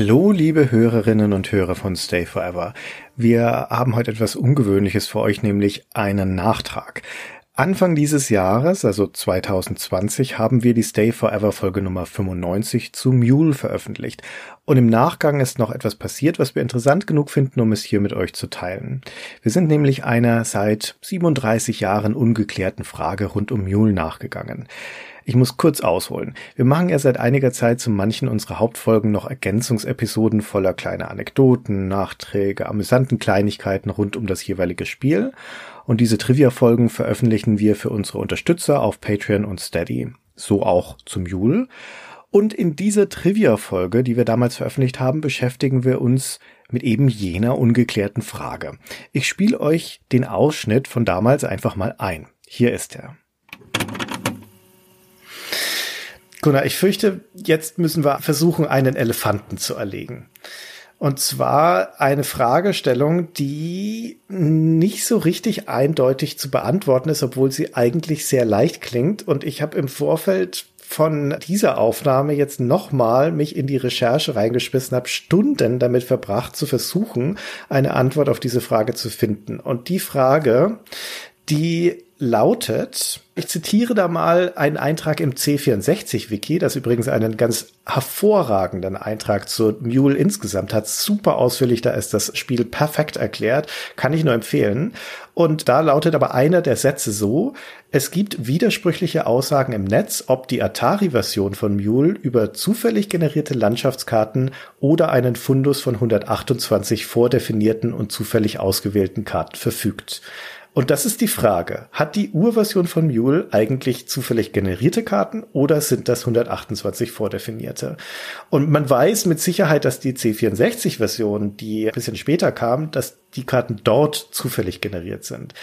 Hallo, liebe Hörerinnen und Hörer von Stay Forever. Wir haben heute etwas Ungewöhnliches für euch, nämlich einen Nachtrag. Anfang dieses Jahres, also 2020, haben wir die Stay Forever Folge Nummer 95 zu Mule veröffentlicht. Und im Nachgang ist noch etwas passiert, was wir interessant genug finden, um es hier mit euch zu teilen. Wir sind nämlich einer seit 37 Jahren ungeklärten Frage rund um Mule nachgegangen. Ich muss kurz ausholen. Wir machen ja seit einiger Zeit zu manchen unserer Hauptfolgen noch Ergänzungsepisoden voller kleiner Anekdoten, Nachträge, amüsanten Kleinigkeiten rund um das jeweilige Spiel. Und diese Trivia-Folgen veröffentlichen wir für unsere Unterstützer auf Patreon und Steady. So auch zum Jule. Und in dieser Trivia-Folge, die wir damals veröffentlicht haben, beschäftigen wir uns mit eben jener ungeklärten Frage. Ich spiele euch den Ausschnitt von damals einfach mal ein. Hier ist er. Gunnar, ich fürchte, jetzt müssen wir versuchen, einen Elefanten zu erlegen. Und zwar eine Fragestellung, die nicht so richtig eindeutig zu beantworten ist, obwohl sie eigentlich sehr leicht klingt. Und ich habe im Vorfeld von dieser Aufnahme jetzt nochmal mich in die Recherche reingeschmissen, habe Stunden damit verbracht, zu versuchen, eine Antwort auf diese Frage zu finden. Und die Frage, die lautet, ich zitiere da mal einen Eintrag im C64-Wiki, das übrigens einen ganz hervorragenden Eintrag zu Mule insgesamt hat. Super ausführlich, da ist das Spiel perfekt erklärt, kann ich nur empfehlen. Und da lautet aber einer der Sätze so, es gibt widersprüchliche Aussagen im Netz, ob die Atari-Version von Mule über zufällig generierte Landschaftskarten oder einen Fundus von 128 vordefinierten und zufällig ausgewählten Karten verfügt. Und das ist die Frage. Hat die Urversion von Mule eigentlich zufällig generierte Karten oder sind das 128 vordefinierte? Und man weiß mit Sicherheit, dass die C64-Version, die ein bisschen später kam, dass die Karten dort zufällig generiert sind.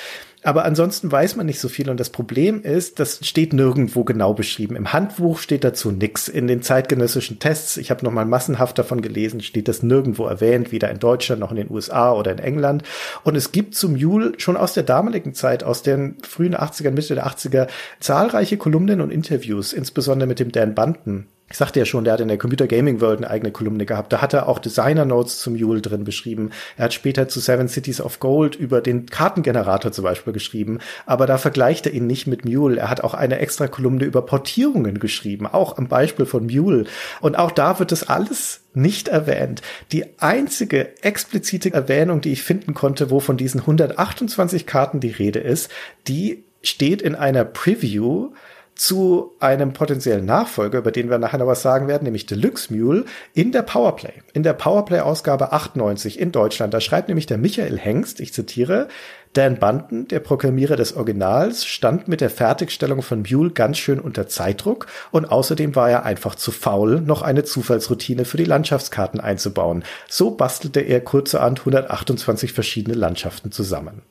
Aber ansonsten weiß man nicht so viel und das Problem ist, das steht nirgendwo genau beschrieben. Im Handbuch steht dazu nichts. In den zeitgenössischen Tests, ich habe noch mal massenhaft davon gelesen, steht das nirgendwo erwähnt, weder in Deutschland noch in den USA oder in England. Und es gibt zum Mule schon aus der damaligen Zeit, aus den frühen 80er, Mitte der 80er, zahlreiche Kolumnen und Interviews, insbesondere mit dem Dan Bunton, ich sagte ja schon, der hat in der Computer Gaming World eine eigene Kolumne gehabt. Da hat er auch Designer Notes zum Mule drin beschrieben. Er hat später zu Seven Cities of Gold über den Kartengenerator zum Beispiel geschrieben. Aber da vergleicht er ihn nicht mit Mule. Er hat auch eine extra Kolumne über Portierungen geschrieben, auch am Beispiel von Mule. Und auch da wird das alles nicht erwähnt. Die einzige explizite Erwähnung, die ich finden konnte, wo von diesen 128 Karten die Rede ist, die steht in einer Preview zu einem potenziellen Nachfolger, über den wir nachher noch was sagen werden, nämlich Deluxe Mule, in der Powerplay. In der Powerplay-Ausgabe 98 in Deutschland. Da schreibt nämlich der Michael Hengst, ich zitiere, Dan Bunton, der Programmierer des Originals, stand mit der Fertigstellung von Mule ganz schön unter Zeitdruck und außerdem war er einfach zu faul, noch eine Zufallsroutine für die Landschaftskarten einzubauen. So bastelte er kurzerhand 128 verschiedene Landschaften zusammen.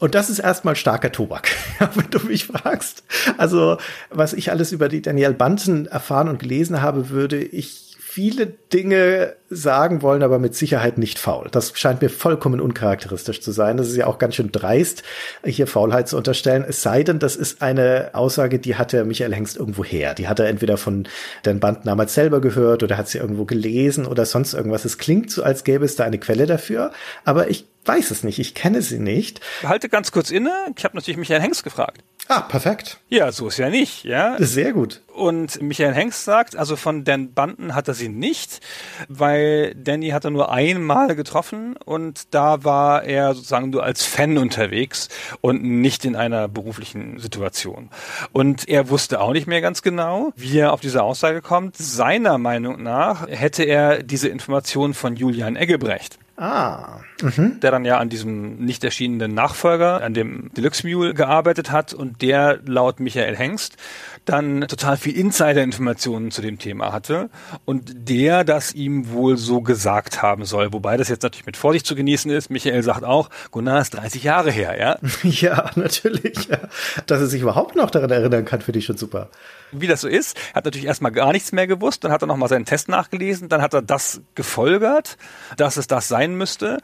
Und das ist erstmal starker Tobak, wenn du mich fragst. Also, was ich alles über die Danielle Banten erfahren und gelesen habe, würde ich viele Dinge sagen wollen, aber mit Sicherheit nicht faul. Das scheint mir vollkommen uncharakteristisch zu sein. Das ist ja auch ganz schön dreist, hier Faulheit zu unterstellen. Es sei denn, das ist eine Aussage, die hatte Michael Hengst irgendwo her. Die hat er entweder von den Band damals selber gehört oder hat sie irgendwo gelesen oder sonst irgendwas. Es klingt so, als gäbe es da eine Quelle dafür, aber ich weiß es nicht. Ich kenne sie nicht. Halte ganz kurz inne. Ich habe natürlich Michael Hengst gefragt. Ah, perfekt. Ja, so ist ja nicht, ja. Sehr gut. Und Michael Hengst sagt, also von Dan Banden hat er sie nicht, weil Danny hat er nur einmal getroffen und da war er sozusagen nur als Fan unterwegs und nicht in einer beruflichen Situation. Und er wusste auch nicht mehr ganz genau, wie er auf diese Aussage kommt. Seiner Meinung nach hätte er diese Information von Julian Eggebrecht. Ah. Mhm. Der dann ja an diesem nicht erschienenen Nachfolger, an dem Deluxe Mule gearbeitet hat und der laut Michael Hengst dann total viel Insider-Informationen zu dem Thema hatte und der das ihm wohl so gesagt haben soll. Wobei das jetzt natürlich mit Vorsicht zu genießen ist. Michael sagt auch, Gunnar ist 30 Jahre her, ja? Ja, natürlich. Ja. Dass er sich überhaupt noch daran erinnern kann, finde ich schon super. Wie das so ist, er hat natürlich erstmal gar nichts mehr gewusst, dann hat er nochmal seinen Test nachgelesen, dann hat er das gefolgert, dass es das sein müsste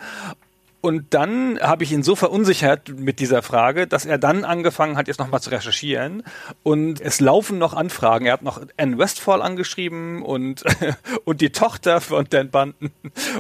und dann habe ich ihn so verunsichert mit dieser Frage, dass er dann angefangen hat, jetzt nochmal zu recherchieren. Und es laufen noch Anfragen. Er hat noch Anne Westfall angeschrieben und, und die Tochter von Dan Bunton.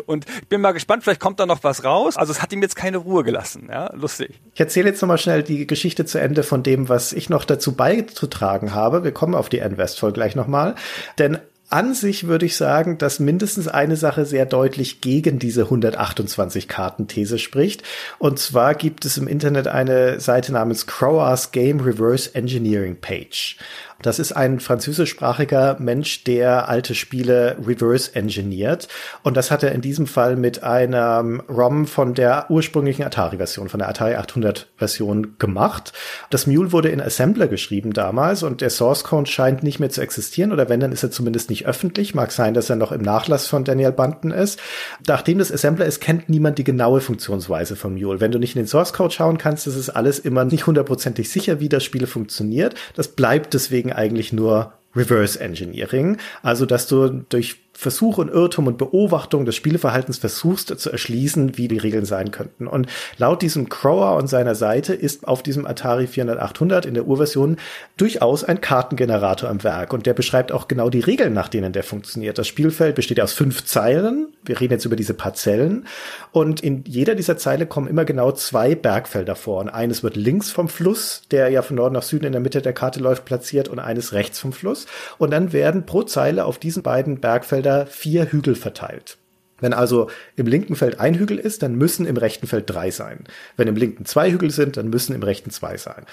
Und ich bin mal gespannt, vielleicht kommt da noch was raus. Also es hat ihm jetzt keine Ruhe gelassen. Ja, lustig. Ich erzähle jetzt nochmal schnell die Geschichte zu Ende von dem, was ich noch dazu beizutragen habe. Wir kommen auf die Anne Westfall gleich nochmal. Denn an sich würde ich sagen, dass mindestens eine Sache sehr deutlich gegen diese 128 Karten-These spricht. Und zwar gibt es im Internet eine Seite namens Crowars Game Reverse Engineering Page. Das ist ein französischsprachiger Mensch, der alte Spiele reverse engineert. Und das hat er in diesem Fall mit einem ROM von der ursprünglichen Atari-Version, von der Atari 800-Version gemacht. Das Mule wurde in Assembler geschrieben damals und der Source Code scheint nicht mehr zu existieren oder wenn, dann ist er zumindest nicht öffentlich. Mag sein, dass er noch im Nachlass von Daniel Bunton ist. Nachdem das Assembler ist, kennt niemand die genaue Funktionsweise von Mule. Wenn du nicht in den Source Code schauen kannst, ist es alles immer nicht hundertprozentig sicher, wie das Spiel funktioniert. Das bleibt deswegen eigentlich nur Reverse Engineering. Also, dass du durch Versuch und Irrtum und Beobachtung des Spielverhaltens versuchst zu erschließen, wie die Regeln sein könnten. Und laut diesem Crower und seiner Seite ist auf diesem Atari 400-800 in der Urversion durchaus ein Kartengenerator am Werk. Und der beschreibt auch genau die Regeln, nach denen der funktioniert. Das Spielfeld besteht aus fünf Zeilen. Wir reden jetzt über diese Parzellen. Und in jeder dieser Zeile kommen immer genau zwei Bergfelder vor. Und eines wird links vom Fluss, der ja von Norden nach Süden in der Mitte der Karte läuft, platziert und eines rechts vom Fluss. Und dann werden pro Zeile auf diesen beiden Bergfeldern Felder vier Hügel verteilt. Wenn also im linken Feld ein Hügel ist, dann müssen im rechten Feld drei sein. Wenn im linken zwei Hügel sind, dann müssen im rechten zwei sein.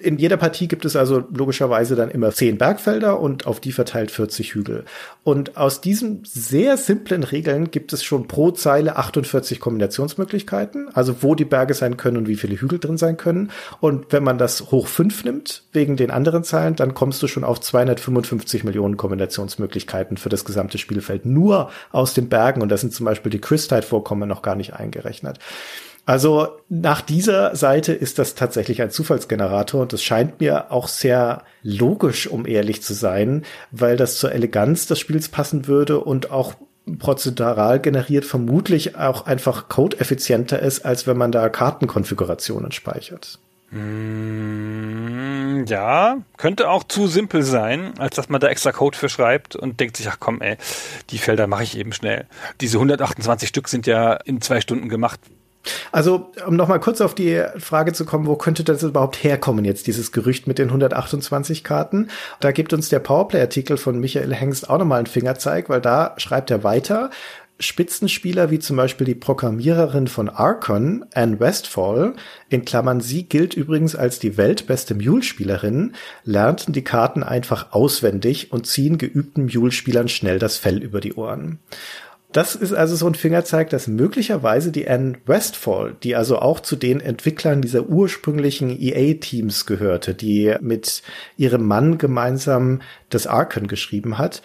In jeder Partie gibt es also logischerweise dann immer zehn Bergfelder und auf die verteilt 40 Hügel. Und aus diesen sehr simplen Regeln gibt es schon pro Zeile 48 Kombinationsmöglichkeiten, also wo die Berge sein können und wie viele Hügel drin sein können. Und wenn man das hoch fünf nimmt, wegen den anderen Zeilen, dann kommst du schon auf 255 Millionen Kombinationsmöglichkeiten für das gesamte Spielfeld. Nur aus den Bergen. Und da sind zum Beispiel die Christite-Vorkommen noch gar nicht eingerechnet. Also nach dieser Seite ist das tatsächlich ein Zufallsgenerator und das scheint mir auch sehr logisch, um ehrlich zu sein, weil das zur Eleganz des Spiels passen würde und auch prozedural generiert vermutlich auch einfach codeeffizienter ist, als wenn man da Kartenkonfigurationen speichert. Mm, ja, könnte auch zu simpel sein, als dass man da extra Code für schreibt und denkt sich, ach komm, ey, die Felder mache ich eben schnell. Diese 128 Stück sind ja in zwei Stunden gemacht. Also, um nochmal kurz auf die Frage zu kommen, wo könnte das überhaupt herkommen jetzt, dieses Gerücht mit den 128 Karten? Da gibt uns der Powerplay-Artikel von Michael Hengst auch nochmal einen Fingerzeig, weil da schreibt er weiter, Spitzenspieler wie zum Beispiel die Programmiererin von Archon, Anne Westfall, in Klammern sie gilt übrigens als die weltbeste Mule-Spielerin, lernten die Karten einfach auswendig und ziehen geübten Mule-Spielern schnell das Fell über die Ohren. Das ist also so ein Fingerzeig, dass möglicherweise die Anne Westfall, die also auch zu den Entwicklern dieser ursprünglichen EA-Teams gehörte, die mit ihrem Mann gemeinsam das Arken geschrieben hat,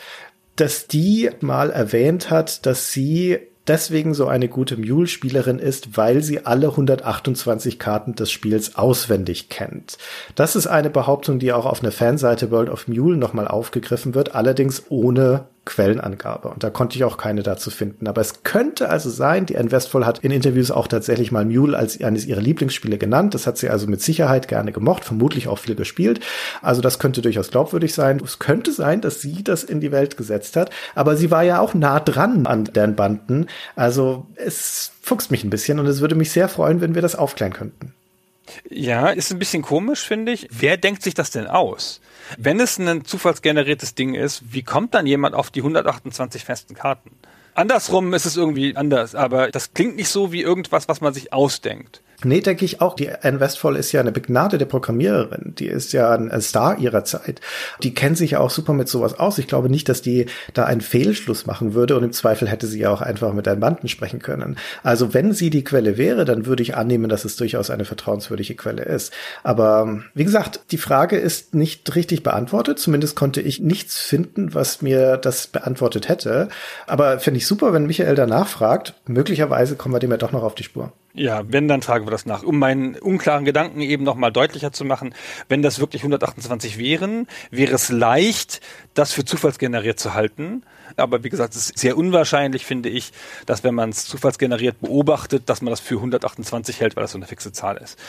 dass die mal erwähnt hat, dass sie deswegen so eine gute Mule-Spielerin ist, weil sie alle 128 Karten des Spiels auswendig kennt. Das ist eine Behauptung, die auch auf einer Fanseite World of Mule nochmal aufgegriffen wird, allerdings ohne Quellenangabe. Und da konnte ich auch keine dazu finden. Aber es könnte also sein, die Anne Westphal hat in Interviews auch tatsächlich mal Mule als eines ihrer Lieblingsspiele genannt. Das hat sie also mit Sicherheit gerne gemocht, vermutlich auch viel gespielt. Also das könnte durchaus glaubwürdig sein. Es könnte sein, dass sie das in die Welt gesetzt hat. Aber sie war ja auch nah dran an Dan Banden. Also es fuchst mich ein bisschen und es würde mich sehr freuen, wenn wir das aufklären könnten. Ja, ist ein bisschen komisch, finde ich. Wer denkt sich das denn aus? Wenn es ein zufallsgeneriertes Ding ist, wie kommt dann jemand auf die 128 festen Karten? Andersrum ist es irgendwie anders, aber das klingt nicht so wie irgendwas, was man sich ausdenkt. Nee, denke ich auch. Die Anne Westfall ist ja eine begnadete Programmiererin. Die ist ja ein Star ihrer Zeit. Die kennt sich ja auch super mit sowas aus. Ich glaube nicht, dass die da einen Fehlschluss machen würde und im Zweifel hätte sie ja auch einfach mit einem Banden sprechen können. Also wenn sie die Quelle wäre, dann würde ich annehmen, dass es durchaus eine vertrauenswürdige Quelle ist. Aber wie gesagt, die Frage ist nicht richtig beantwortet. Zumindest konnte ich nichts finden, was mir das beantwortet hätte. Aber finde ich super, wenn Michael danach fragt. Möglicherweise kommen wir dem ja doch noch auf die Spur. Ja, wenn, dann tragen wir das nach. Um meinen unklaren Gedanken eben nochmal deutlicher zu machen, wenn das wirklich 128 wären, wäre es leicht, das für zufallsgeneriert zu halten. Aber wie gesagt, es ist sehr unwahrscheinlich, finde ich, dass wenn man es zufallsgeneriert beobachtet, dass man das für 128 hält, weil das so eine fixe Zahl ist.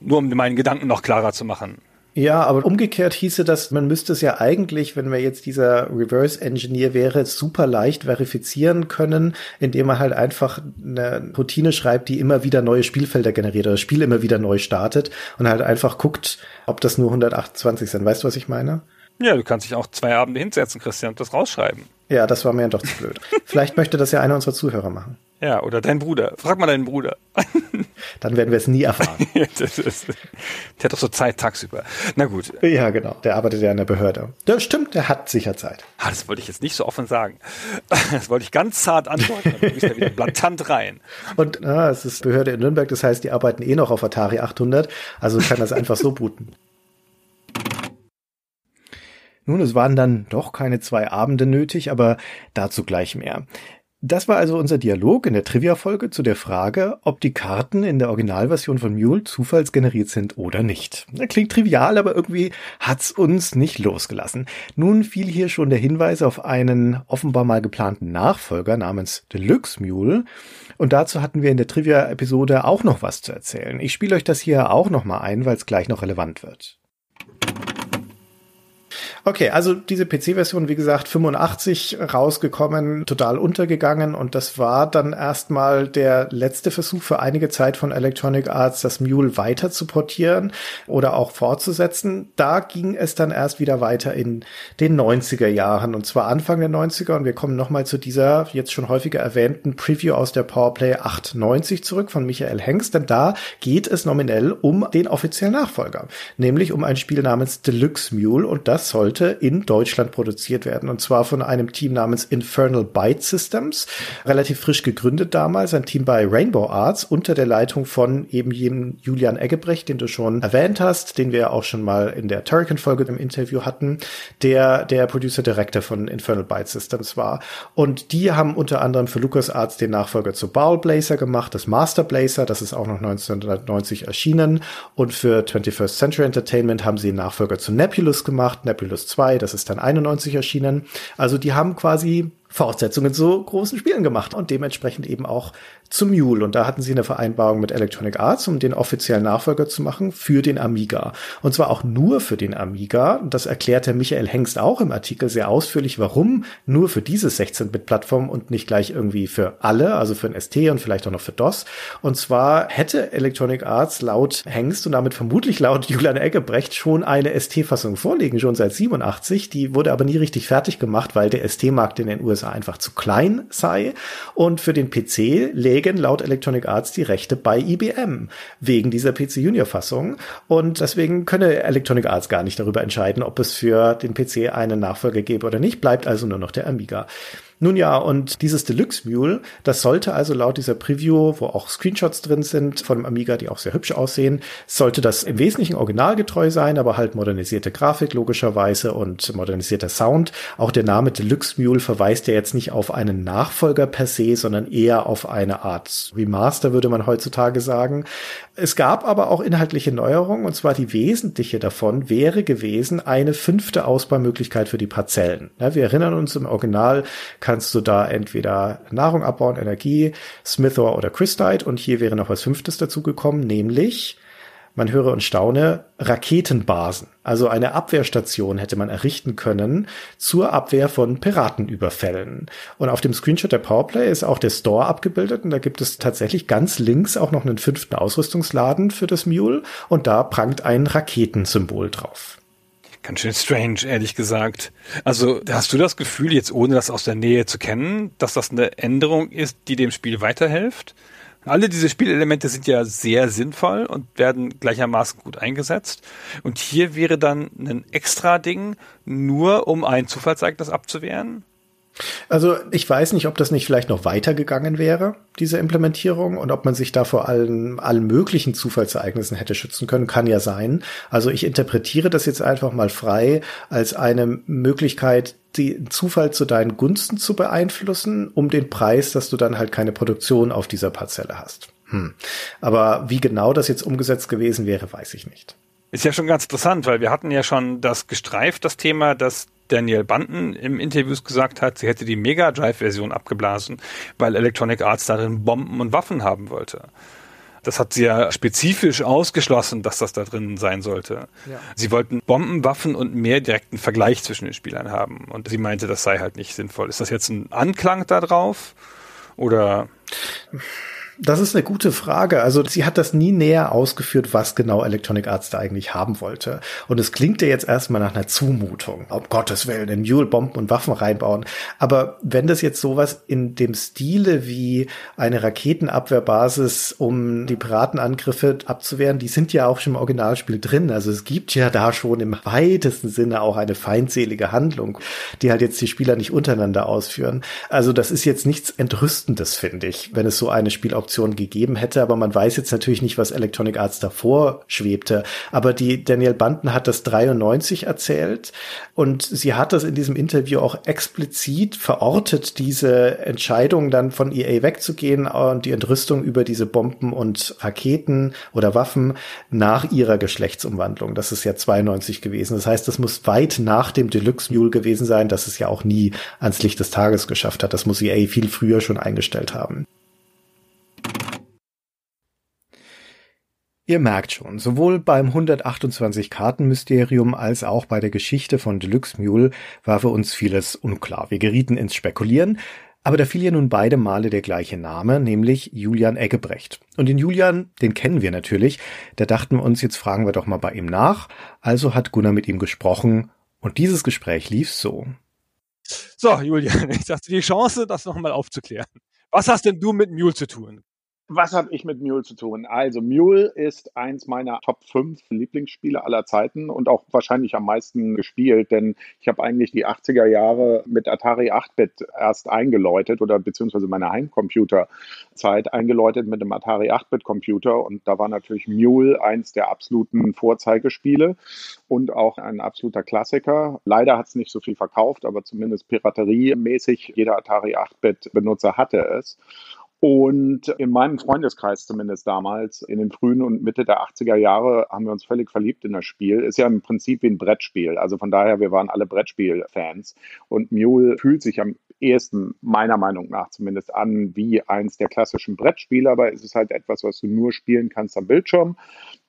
Nur um meinen Gedanken noch klarer zu machen. Ja, aber umgekehrt hieße das, man müsste es ja eigentlich, wenn man jetzt dieser Reverse Engineer wäre, super leicht verifizieren können, indem man halt einfach eine Routine schreibt, die immer wieder neue Spielfelder generiert oder das Spiel immer wieder neu startet und halt einfach guckt, ob das nur 128 sind. Weißt du, was ich meine? Ja, du kannst dich auch zwei Abende hinsetzen, Christian, und das rausschreiben. Ja, das war mir doch zu blöd. Vielleicht möchte das ja einer unserer Zuhörer machen. Ja, oder dein Bruder. Frag mal deinen Bruder. Dann werden wir es nie erfahren. das ist, der hat doch so Zeit tagsüber. Na gut. Ja, genau. Der arbeitet ja in der Behörde. Das stimmt, der hat sicher Zeit. Ah, das wollte ich jetzt nicht so offen sagen. Das wollte ich ganz zart antworten. Dann gehst da wieder blatant rein. Und ah, es ist Behörde in Nürnberg, das heißt, die arbeiten eh noch auf Atari 800. Also kann das einfach so booten. Nun, es waren dann doch keine zwei Abende nötig, aber dazu gleich mehr. Das war also unser Dialog in der Trivia-Folge zu der Frage, ob die Karten in der Originalversion von Mule zufallsgeneriert sind oder nicht. Klingt trivial, aber irgendwie hat's uns nicht losgelassen. Nun fiel hier schon der Hinweis auf einen offenbar mal geplanten Nachfolger namens Deluxe Mule. Und dazu hatten wir in der Trivia-Episode auch noch was zu erzählen. Ich spiele euch das hier auch noch mal ein, weil es gleich noch relevant wird. Okay, also diese PC-Version, wie gesagt, 85 rausgekommen, total untergegangen und das war dann erstmal der letzte Versuch für einige Zeit von Electronic Arts, das Mule weiter zu portieren oder auch fortzusetzen. Da ging es dann erst wieder weiter in den 90er Jahren und zwar Anfang der 90er und wir kommen nochmal zu dieser jetzt schon häufiger erwähnten Preview aus der Powerplay 890 zurück von Michael Hengst, denn da geht es nominell um den offiziellen Nachfolger, nämlich um ein Spiel namens Deluxe Mule und das soll sollte in Deutschland produziert werden. Und zwar von einem Team namens Infernal Byte Systems, relativ frisch gegründet damals, ein Team bei Rainbow Arts unter der Leitung von eben jenem Julian Eggebrecht, den du schon erwähnt hast, den wir auch schon mal in der Turrican-Folge im Interview hatten, der der Producer Director von Infernal Byte Systems war. Und die haben unter anderem für LucasArts den Nachfolger zu Baal Blazer gemacht, das Master Blazer, das ist auch noch 1990 erschienen. Und für 21st Century Entertainment haben sie den Nachfolger zu Nebulous gemacht, Nebulous 2, das ist dann 91 erschienen. Also die haben quasi Fortsetzungen zu großen Spielen gemacht und dementsprechend eben auch zu Mule. Und da hatten sie eine Vereinbarung mit Electronic Arts, um den offiziellen Nachfolger zu machen für den Amiga. Und zwar auch nur für den Amiga. Das erklärte Michael Hengst auch im Artikel sehr ausführlich, warum nur für diese 16-Bit-Plattform und nicht gleich irgendwie für alle, also für ein ST und vielleicht auch noch für DOS. Und zwar hätte Electronic Arts laut Hengst und damit vermutlich laut Julian Eggebrecht schon eine ST-Fassung vorliegen, schon seit 87. Die wurde aber nie richtig fertig gemacht, weil der ST-Markt in den USA USA einfach zu klein sei. Und für den PC lägen laut Electronic Arts die Rechte bei IBM wegen dieser PC Junior Fassung. Und deswegen könne Electronic Arts gar nicht darüber entscheiden, ob es für den PC einen Nachfolger gäbe oder nicht. Bleibt also nur noch der Amiga. Nun ja, und dieses Deluxe Mule, das sollte also laut dieser Preview, wo auch Screenshots drin sind von dem Amiga, die auch sehr hübsch aussehen, sollte das im Wesentlichen originalgetreu sein, aber halt modernisierte Grafik logischerweise und modernisierter Sound. Auch der Name Deluxe Mule verweist ja jetzt nicht auf einen Nachfolger per se, sondern eher auf eine Art Remaster, würde man heutzutage sagen. Es gab aber auch inhaltliche Neuerungen, und zwar die wesentliche davon wäre gewesen eine fünfte Ausbaumöglichkeit für die Parzellen. Ja, wir erinnern uns im Original kannst du da entweder Nahrung abbauen, Energie, Smithor oder Christite und hier wäre noch was Fünftes dazugekommen, nämlich man höre und staune, Raketenbasen. Also eine Abwehrstation hätte man errichten können zur Abwehr von Piratenüberfällen. Und auf dem Screenshot der Powerplay ist auch der Store abgebildet und da gibt es tatsächlich ganz links auch noch einen fünften Ausrüstungsladen für das Mule und da prangt ein Raketensymbol drauf. Ganz schön strange, ehrlich gesagt. Also hast du das Gefühl, jetzt ohne das aus der Nähe zu kennen, dass das eine Änderung ist, die dem Spiel weiterhilft? Alle diese Spielelemente sind ja sehr sinnvoll und werden gleichermaßen gut eingesetzt. Und hier wäre dann ein extra Ding, nur um ein Zufallsereignis abzuwehren. Also ich weiß nicht, ob das nicht vielleicht noch weitergegangen wäre, diese Implementierung, und ob man sich da vor allen, allen möglichen Zufallsereignissen hätte schützen können, kann ja sein. Also ich interpretiere das jetzt einfach mal frei als eine Möglichkeit, den Zufall zu deinen Gunsten zu beeinflussen, um den Preis, dass du dann halt keine Produktion auf dieser Parzelle hast. Hm. Aber wie genau das jetzt umgesetzt gewesen wäre, weiß ich nicht. Ist ja schon ganz interessant, weil wir hatten ja schon das gestreift, das Thema, dass Daniel Banten im Interviews gesagt hat, sie hätte die Mega Drive-Version abgeblasen, weil Electronic Arts darin Bomben und Waffen haben wollte. Das hat sie ja spezifisch ausgeschlossen, dass das da drin sein sollte. Ja. Sie wollten Bomben, Waffen und mehr direkten Vergleich zwischen den Spielern haben. Und sie meinte, das sei halt nicht sinnvoll. Ist das jetzt ein Anklang darauf? Oder? Das ist eine gute Frage. Also sie hat das nie näher ausgeführt, was genau Electronic Arts da eigentlich haben wollte. Und es klingt ja jetzt erstmal nach einer Zumutung. Um Gottes Willen, in Mule Bomben und Waffen reinbauen. Aber wenn das jetzt sowas in dem Stile wie eine Raketenabwehrbasis, um die Piratenangriffe abzuwehren, die sind ja auch schon im Originalspiel drin. Also es gibt ja da schon im weitesten Sinne auch eine feindselige Handlung, die halt jetzt die Spieler nicht untereinander ausführen. Also das ist jetzt nichts Entrüstendes, finde ich, wenn es so eine Spiel Option gegeben hätte, aber man weiß jetzt natürlich nicht, was Electronic Arts davor schwebte. Aber die Daniel Banten hat das 93 erzählt und sie hat das in diesem Interview auch explizit verortet, diese Entscheidung dann von EA wegzugehen und die Entrüstung über diese Bomben und Raketen oder Waffen nach ihrer Geschlechtsumwandlung. Das ist ja 92 gewesen. Das heißt, das muss weit nach dem Deluxe Mule gewesen sein, dass es ja auch nie ans Licht des Tages geschafft hat. Das muss EA viel früher schon eingestellt haben. Ihr merkt schon, sowohl beim 128 Karten-Mysterium als auch bei der Geschichte von Deluxe Mule war für uns vieles unklar. Wir gerieten ins Spekulieren, aber da fiel ja nun beide Male der gleiche Name, nämlich Julian Eggebrecht. Und den Julian, den kennen wir natürlich. Da dachten wir uns, jetzt fragen wir doch mal bei ihm nach. Also hat Gunnar mit ihm gesprochen und dieses Gespräch lief so. So, Julian, ich dachte die Chance, das nochmal aufzuklären. Was hast denn du mit Mule zu tun? Was habe ich mit Mule zu tun? Also Mule ist eins meiner Top 5 Lieblingsspiele aller Zeiten und auch wahrscheinlich am meisten gespielt, denn ich habe eigentlich die 80er Jahre mit Atari 8-Bit erst eingeläutet oder beziehungsweise meine Heimcomputerzeit eingeläutet mit dem Atari 8-Bit-Computer und da war natürlich Mule eins der absoluten Vorzeigespiele und auch ein absoluter Klassiker. Leider hat es nicht so viel verkauft, aber zumindest pirateriemäßig jeder Atari 8-Bit-Benutzer hatte es. Und in meinem Freundeskreis zumindest damals, in den frühen und Mitte der 80er Jahre, haben wir uns völlig verliebt in das Spiel. Ist ja im Prinzip wie ein Brettspiel. Also von daher, wir waren alle Brettspiel-Fans. Und Mule fühlt sich am ehesten, meiner Meinung nach zumindest, an wie eins der klassischen Brettspiele. Aber es ist halt etwas, was du nur spielen kannst am Bildschirm.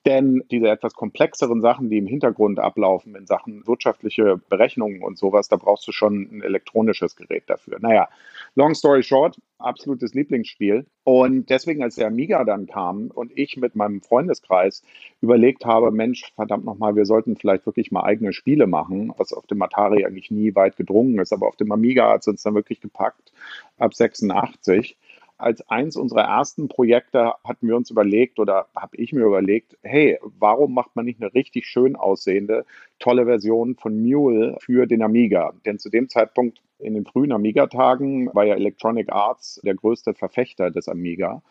Denn diese etwas komplexeren Sachen, die im Hintergrund ablaufen, in Sachen wirtschaftliche Berechnungen und sowas, da brauchst du schon ein elektronisches Gerät dafür. Naja, long story short, absolutes Lieblingsspiel. Und deswegen, als der Amiga dann kam und ich mit meinem Freundeskreis überlegt habe, Mensch, verdammt nochmal, wir sollten vielleicht wirklich mal eigene Spiele machen, was auf dem Atari eigentlich nie weit gedrungen ist, aber auf dem Amiga hat es uns dann wirklich gepackt, ab 86 als eins unserer ersten Projekte hatten wir uns überlegt oder habe ich mir überlegt, hey, warum macht man nicht eine richtig schön aussehende, tolle Version von Mule für den Amiga? Denn zu dem Zeitpunkt in den frühen Amiga-Tagen war ja Electronic Arts der größte Verfechter des Amiga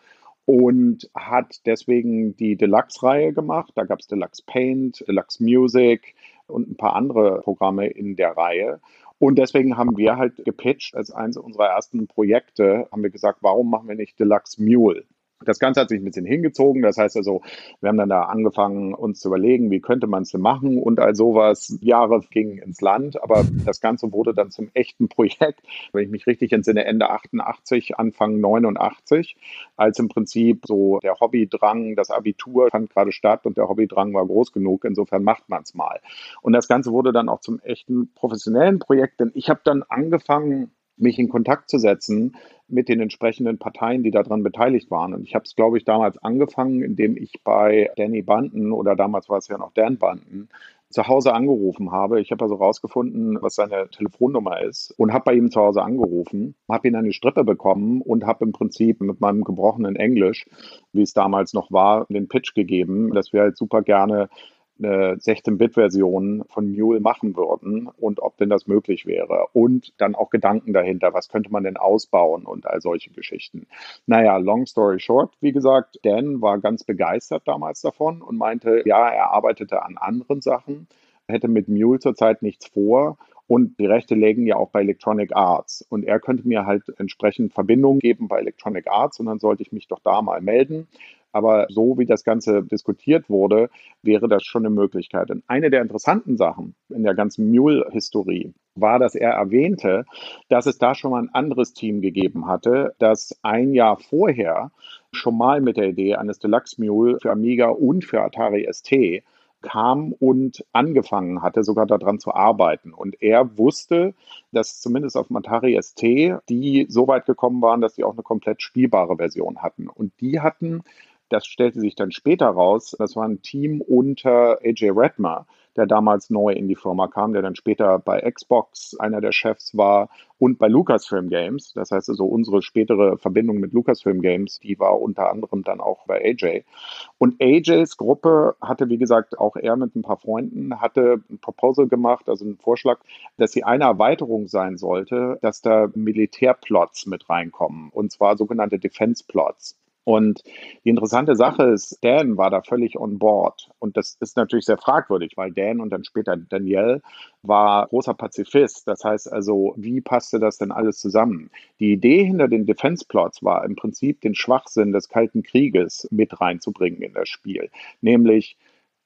und hat deswegen die Deluxe-Reihe gemacht. Da gab es Deluxe Paint, Deluxe Music und ein paar andere Programme in der Reihe. Und deswegen haben wir halt gepitcht als eines unserer ersten Projekte, haben wir gesagt, warum machen wir nicht Deluxe Mule? Das Ganze hat sich ein bisschen hingezogen. Das heißt also, wir haben dann da angefangen, uns zu überlegen, wie könnte man es denn machen und all sowas. Jahre gingen ins Land, aber das Ganze wurde dann zum echten Projekt, wenn ich mich richtig entsinne, Ende 88, Anfang 89, als im Prinzip so der Hobbydrang, das Abitur fand gerade statt und der Hobbydrang war groß genug. Insofern macht man es mal. Und das Ganze wurde dann auch zum echten professionellen Projekt, denn ich habe dann angefangen, mich in Kontakt zu setzen mit den entsprechenden Parteien, die daran beteiligt waren. Und ich habe es, glaube ich, damals angefangen, indem ich bei Danny Banten oder damals war es ja noch Dan Banten zu Hause angerufen habe. Ich habe also rausgefunden, was seine Telefonnummer ist und habe bei ihm zu Hause angerufen, habe ihn an die Strippe bekommen und habe im Prinzip mit meinem gebrochenen Englisch, wie es damals noch war, den Pitch gegeben, dass wir halt super gerne eine 16-Bit-Version von Mule machen würden und ob denn das möglich wäre. Und dann auch Gedanken dahinter, was könnte man denn ausbauen und all solche Geschichten. Naja, long story short, wie gesagt, Dan war ganz begeistert damals davon und meinte, ja, er arbeitete an anderen Sachen, hätte mit Mule zurzeit nichts vor und die Rechte lägen ja auch bei Electronic Arts. Und er könnte mir halt entsprechend Verbindungen geben bei Electronic Arts und dann sollte ich mich doch da mal melden. Aber so wie das Ganze diskutiert wurde, wäre das schon eine Möglichkeit. Und eine der interessanten Sachen in der ganzen Mule-Historie war, dass er erwähnte, dass es da schon mal ein anderes Team gegeben hatte, das ein Jahr vorher schon mal mit der Idee eines Deluxe Mule für Amiga und für Atari ST kam und angefangen hatte, sogar daran zu arbeiten. Und er wusste, dass zumindest auf Atari ST die so weit gekommen waren, dass die auch eine komplett spielbare Version hatten. Und die hatten das stellte sich dann später raus. Das war ein Team unter AJ Redmer, der damals neu in die Firma kam, der dann später bei Xbox einer der Chefs war und bei Lucasfilm Games. Das heißt also, unsere spätere Verbindung mit Lucasfilm Games, die war unter anderem dann auch bei AJ. Und AJs Gruppe hatte, wie gesagt, auch er mit ein paar Freunden, hatte ein Proposal gemacht, also einen Vorschlag, dass sie eine Erweiterung sein sollte, dass da Militärplots mit reinkommen, und zwar sogenannte Defense Plots. Und die interessante Sache ist, Dan war da völlig on board. Und das ist natürlich sehr fragwürdig, weil Dan und dann später Danielle war großer Pazifist. Das heißt also, wie passte das denn alles zusammen? Die Idee hinter den Defense Plots war im Prinzip den Schwachsinn des Kalten Krieges mit reinzubringen in das Spiel. Nämlich,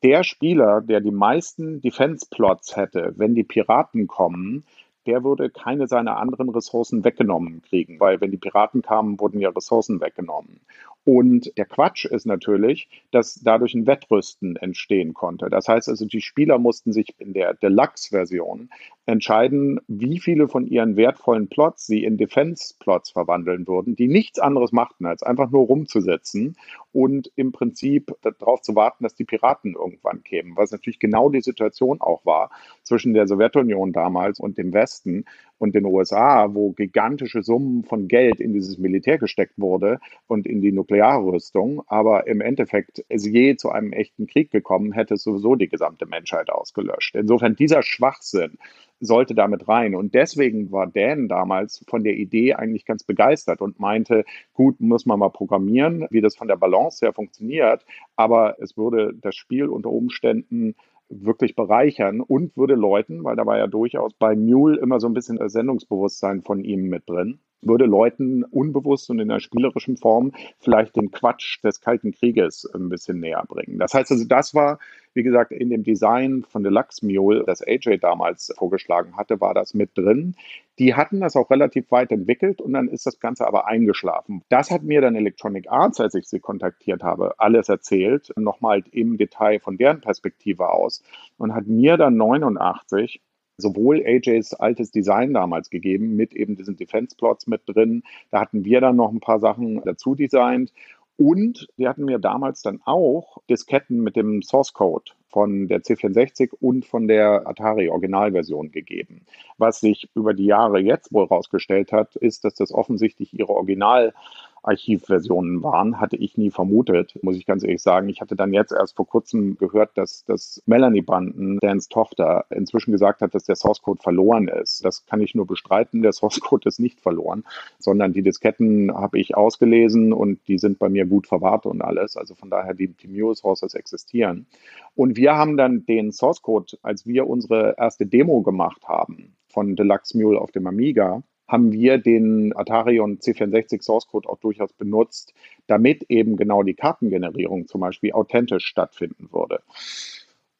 der Spieler, der die meisten Defense Plots hätte, wenn die Piraten kommen, der würde keine seiner anderen Ressourcen weggenommen kriegen, weil wenn die Piraten kamen, wurden ja Ressourcen weggenommen. Und der Quatsch ist natürlich, dass dadurch ein Wettrüsten entstehen konnte. Das heißt also, die Spieler mussten sich in der Deluxe-Version entscheiden, wie viele von ihren wertvollen Plots sie in Defense-Plots verwandeln würden, die nichts anderes machten, als einfach nur rumzusitzen und im Prinzip darauf zu warten, dass die Piraten irgendwann kämen, was natürlich genau die Situation auch war zwischen der Sowjetunion damals und dem Westen und den USA, wo gigantische Summen von Geld in dieses Militär gesteckt wurde und in die Nuklearrüstung, aber im Endeffekt es je zu einem echten Krieg gekommen, hätte sowieso die gesamte Menschheit ausgelöscht. Insofern dieser Schwachsinn sollte damit rein. Und deswegen war Dan damals von der Idee eigentlich ganz begeistert und meinte, gut, muss man mal programmieren, wie das von der Balance her funktioniert, aber es würde das Spiel unter Umständen wirklich bereichern und würde Leuten, weil da war ja durchaus bei Mule immer so ein bisschen Sendungsbewusstsein von ihm mit drin, würde Leuten unbewusst und in einer spielerischen Form vielleicht den Quatsch des Kalten Krieges ein bisschen näher bringen. Das heißt also, das war, wie gesagt, in dem Design von Deluxe Mule, das AJ damals vorgeschlagen hatte, war das mit drin. Die hatten das auch relativ weit entwickelt und dann ist das Ganze aber eingeschlafen. Das hat mir dann Electronic Arts, als ich sie kontaktiert habe, alles erzählt, nochmal im Detail von deren Perspektive aus und hat mir dann 89 sowohl AJs altes Design damals gegeben, mit eben diesen Defense-Plots mit drin. Da hatten wir dann noch ein paar Sachen dazu designt. Und die hatten mir damals dann auch Disketten mit dem Source Code von der C64 und von der Atari Originalversion gegeben. Was sich über die Jahre jetzt wohl herausgestellt hat, ist, dass das offensichtlich ihre Original Archivversionen waren, hatte ich nie vermutet, muss ich ganz ehrlich sagen. Ich hatte dann jetzt erst vor kurzem gehört, dass, dass Melanie Banden, Dans Tochter, inzwischen gesagt hat, dass der Source Code verloren ist. Das kann ich nur bestreiten. Der Source Code ist nicht verloren, sondern die Disketten habe ich ausgelesen und die sind bei mir gut verwahrt und alles. Also von daher, die, die Muse Sources existieren. Und wir haben dann den Source Code, als wir unsere erste Demo gemacht haben von Deluxe Mule auf dem Amiga, haben wir den Atari und C64 Source Code auch durchaus benutzt, damit eben genau die Kartengenerierung zum Beispiel authentisch stattfinden würde.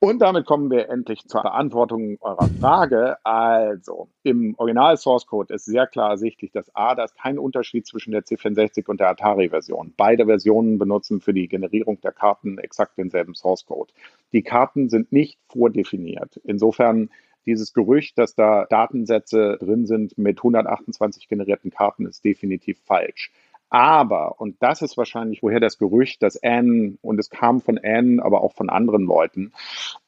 Und damit kommen wir endlich zur Beantwortung eurer Frage. Also, im Original Source Code ist sehr klar ersichtlich, dass A, da ist kein Unterschied zwischen der C64 und der Atari-Version. Beide Versionen benutzen für die Generierung der Karten exakt denselben Source Code. Die Karten sind nicht vordefiniert. Insofern dieses Gerücht, dass da Datensätze drin sind mit 128 generierten Karten, ist definitiv falsch. Aber, und das ist wahrscheinlich, woher das Gerücht, dass Anne, und es kam von Anne, aber auch von anderen Leuten,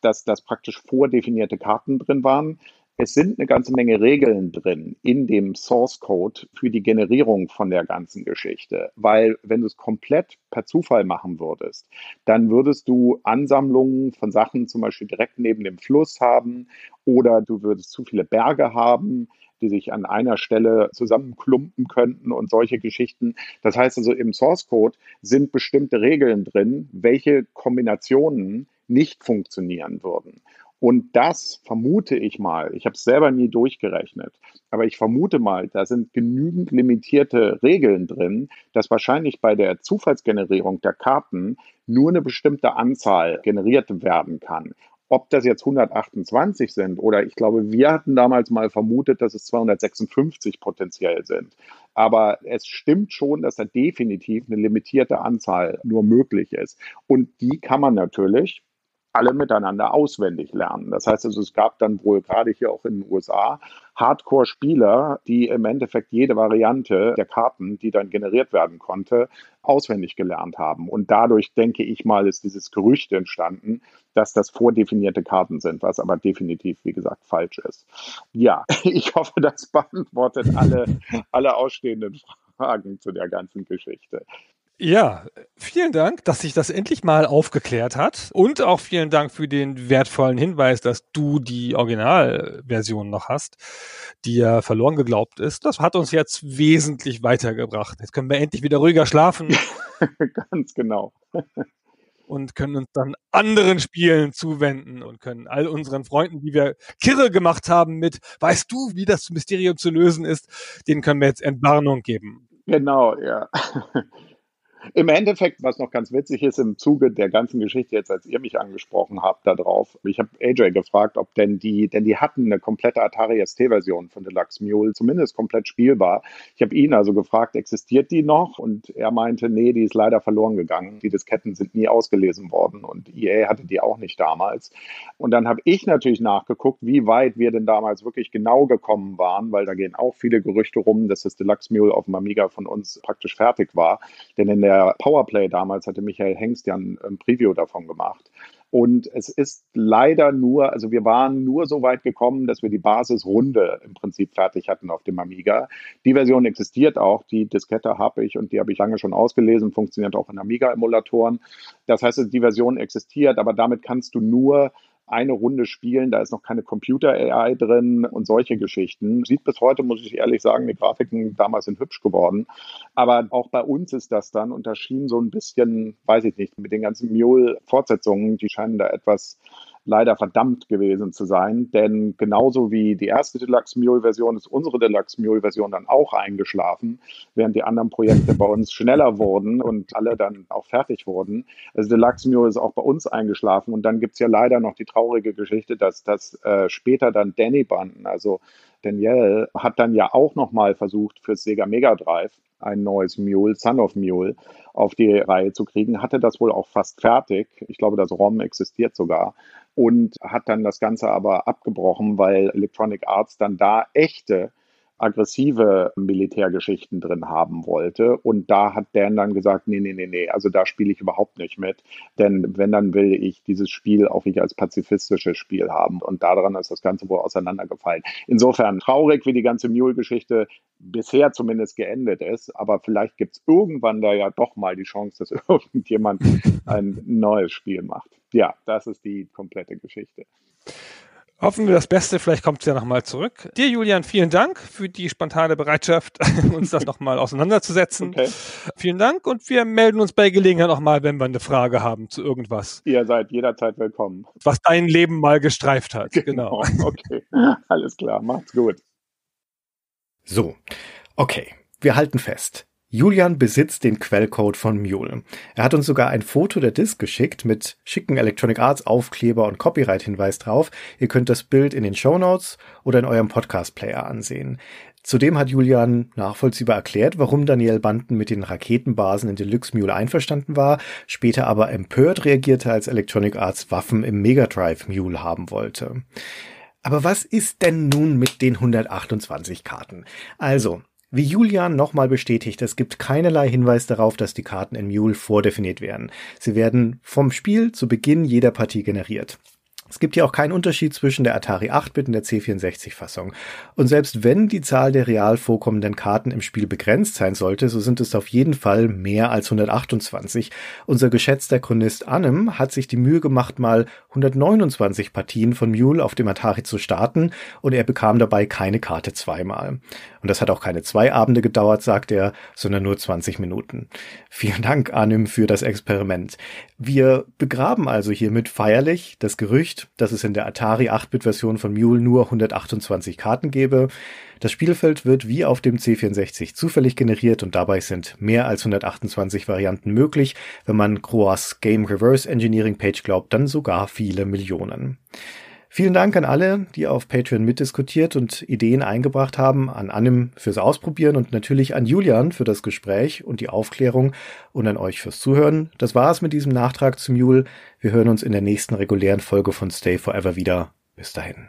dass das praktisch vordefinierte Karten drin waren. Es sind eine ganze Menge Regeln drin in dem Source Code für die Generierung von der ganzen Geschichte. Weil wenn du es komplett per Zufall machen würdest, dann würdest du Ansammlungen von Sachen zum Beispiel direkt neben dem Fluss haben oder du würdest zu viele Berge haben die sich an einer Stelle zusammenklumpen könnten und solche Geschichten. Das heißt also, im Source Code sind bestimmte Regeln drin, welche Kombinationen nicht funktionieren würden. Und das vermute ich mal, ich habe es selber nie durchgerechnet, aber ich vermute mal, da sind genügend limitierte Regeln drin, dass wahrscheinlich bei der Zufallsgenerierung der Karten nur eine bestimmte Anzahl generiert werden kann. Ob das jetzt 128 sind oder ich glaube, wir hatten damals mal vermutet, dass es 256 potenziell sind. Aber es stimmt schon, dass da definitiv eine limitierte Anzahl nur möglich ist. Und die kann man natürlich alle miteinander auswendig lernen. Das heißt also, es gab dann wohl gerade hier auch in den USA Hardcore-Spieler, die im Endeffekt jede Variante der Karten, die dann generiert werden konnte, auswendig gelernt haben. Und dadurch, denke ich mal, ist dieses Gerücht entstanden, dass das vordefinierte Karten sind, was aber definitiv, wie gesagt, falsch ist. Ja, ich hoffe, das beantwortet alle, alle ausstehenden Fragen zu der ganzen Geschichte. Ja, vielen Dank, dass sich das endlich mal aufgeklärt hat. Und auch vielen Dank für den wertvollen Hinweis, dass du die Originalversion noch hast, die ja verloren geglaubt ist. Das hat uns jetzt wesentlich weitergebracht. Jetzt können wir endlich wieder ruhiger schlafen. Ganz genau. und können uns dann anderen Spielen zuwenden und können all unseren Freunden, die wir kirre gemacht haben mit, weißt du, wie das Mysterium zu lösen ist, denen können wir jetzt Entwarnung geben. Genau, ja. Im Endeffekt, was noch ganz witzig ist, im Zuge der ganzen Geschichte jetzt, als ihr mich angesprochen habt darauf, ich habe AJ gefragt, ob denn die, denn die hatten eine komplette Atari ST-Version von Deluxe Mule, zumindest komplett spielbar. Ich habe ihn also gefragt, existiert die noch? Und er meinte, nee, die ist leider verloren gegangen. Die Disketten sind nie ausgelesen worden und EA hatte die auch nicht damals. Und dann habe ich natürlich nachgeguckt, wie weit wir denn damals wirklich genau gekommen waren, weil da gehen auch viele Gerüchte rum, dass das Deluxe Mule auf dem Amiga von uns praktisch fertig war. Denn in der der Powerplay damals hatte Michael Hengst ja ein, ein Preview davon gemacht. Und es ist leider nur, also wir waren nur so weit gekommen, dass wir die Basisrunde im Prinzip fertig hatten auf dem Amiga. Die Version existiert auch, die Diskette habe ich und die habe ich lange schon ausgelesen, funktioniert auch in Amiga-Emulatoren. Das heißt, die Version existiert, aber damit kannst du nur eine Runde spielen, da ist noch keine Computer-AI drin und solche Geschichten. Sieht bis heute, muss ich ehrlich sagen, die Grafiken damals sind hübsch geworden. Aber auch bei uns ist das dann und so ein bisschen, weiß ich nicht, mit den ganzen Mule-Fortsetzungen, die scheinen da etwas leider verdammt gewesen zu sein, denn genauso wie die erste Deluxe Mule Version ist unsere Deluxe Mule Version dann auch eingeschlafen, während die anderen Projekte bei uns schneller wurden und alle dann auch fertig wurden. Also Deluxe Mule ist auch bei uns eingeschlafen und dann gibt's ja leider noch die traurige Geschichte, dass das äh, später dann Danny Banden, also Danielle, hat dann ja auch nochmal versucht fürs Sega Mega Drive ein neues Mule, Son of Mule, auf die Reihe zu kriegen, hatte das wohl auch fast fertig. Ich glaube, das ROM existiert sogar und hat dann das Ganze aber abgebrochen, weil Electronic Arts dann da echte aggressive Militärgeschichten drin haben wollte. Und da hat Dan dann gesagt, nee, nee, nee, nee, also da spiele ich überhaupt nicht mit. Denn wenn, dann will ich dieses Spiel auch nicht als pazifistisches Spiel haben. Und daran ist das Ganze wohl auseinandergefallen. Insofern traurig, wie die ganze Mule-Geschichte bisher zumindest geendet ist. Aber vielleicht gibt es irgendwann da ja doch mal die Chance, dass irgendjemand ein neues Spiel macht. Ja, das ist die komplette Geschichte. Hoffen wir das Beste, vielleicht kommt es ja nochmal zurück. Dir, Julian, vielen Dank für die spontane Bereitschaft, uns das nochmal auseinanderzusetzen. Okay. Vielen Dank und wir melden uns bei Gelegenheit nochmal, wenn wir eine Frage haben zu irgendwas. Ihr seid jederzeit willkommen. Was dein Leben mal gestreift hat. Genau. genau. Okay, alles klar, macht's gut. So, okay, wir halten fest. Julian besitzt den Quellcode von Mule. Er hat uns sogar ein Foto der Disk geschickt mit schicken Electronic Arts Aufkleber und Copyright-Hinweis drauf. Ihr könnt das Bild in den Show Notes oder in eurem Podcast-Player ansehen. Zudem hat Julian nachvollziehbar erklärt, warum Daniel Banden mit den Raketenbasen in Deluxe Mule einverstanden war, später aber empört reagierte, als Electronic Arts Waffen im Mega Drive Mule haben wollte. Aber was ist denn nun mit den 128 Karten? Also, Wie Julian nochmal bestätigt, es gibt keinerlei Hinweis darauf, dass die Karten in Mule vordefiniert werden. Sie werden vom Spiel zu Beginn jeder Partie generiert. Es gibt hier auch keinen Unterschied zwischen der Atari 8-Bit und der C64-Fassung. Und selbst wenn die Zahl der real vorkommenden Karten im Spiel begrenzt sein sollte, so sind es auf jeden Fall mehr als 128. Unser geschätzter Chronist Annem hat sich die Mühe gemacht, mal 129 Partien von Mule auf dem Atari zu starten und er bekam dabei keine Karte zweimal. Und das hat auch keine zwei Abende gedauert, sagt er, sondern nur 20 Minuten. Vielen Dank, Anim, für das Experiment. Wir begraben also hiermit feierlich das Gerücht, dass es in der Atari 8-Bit-Version von Mule nur 128 Karten gäbe. Das Spielfeld wird wie auf dem C64 zufällig generiert und dabei sind mehr als 128 Varianten möglich. Wenn man Croas Game Reverse Engineering Page glaubt, dann sogar viele Millionen. Vielen Dank an alle, die auf Patreon mitdiskutiert und Ideen eingebracht haben, an Annim fürs Ausprobieren und natürlich an Julian für das Gespräch und die Aufklärung und an euch fürs Zuhören. Das war's mit diesem Nachtrag zum Mule. Wir hören uns in der nächsten regulären Folge von Stay Forever wieder. Bis dahin.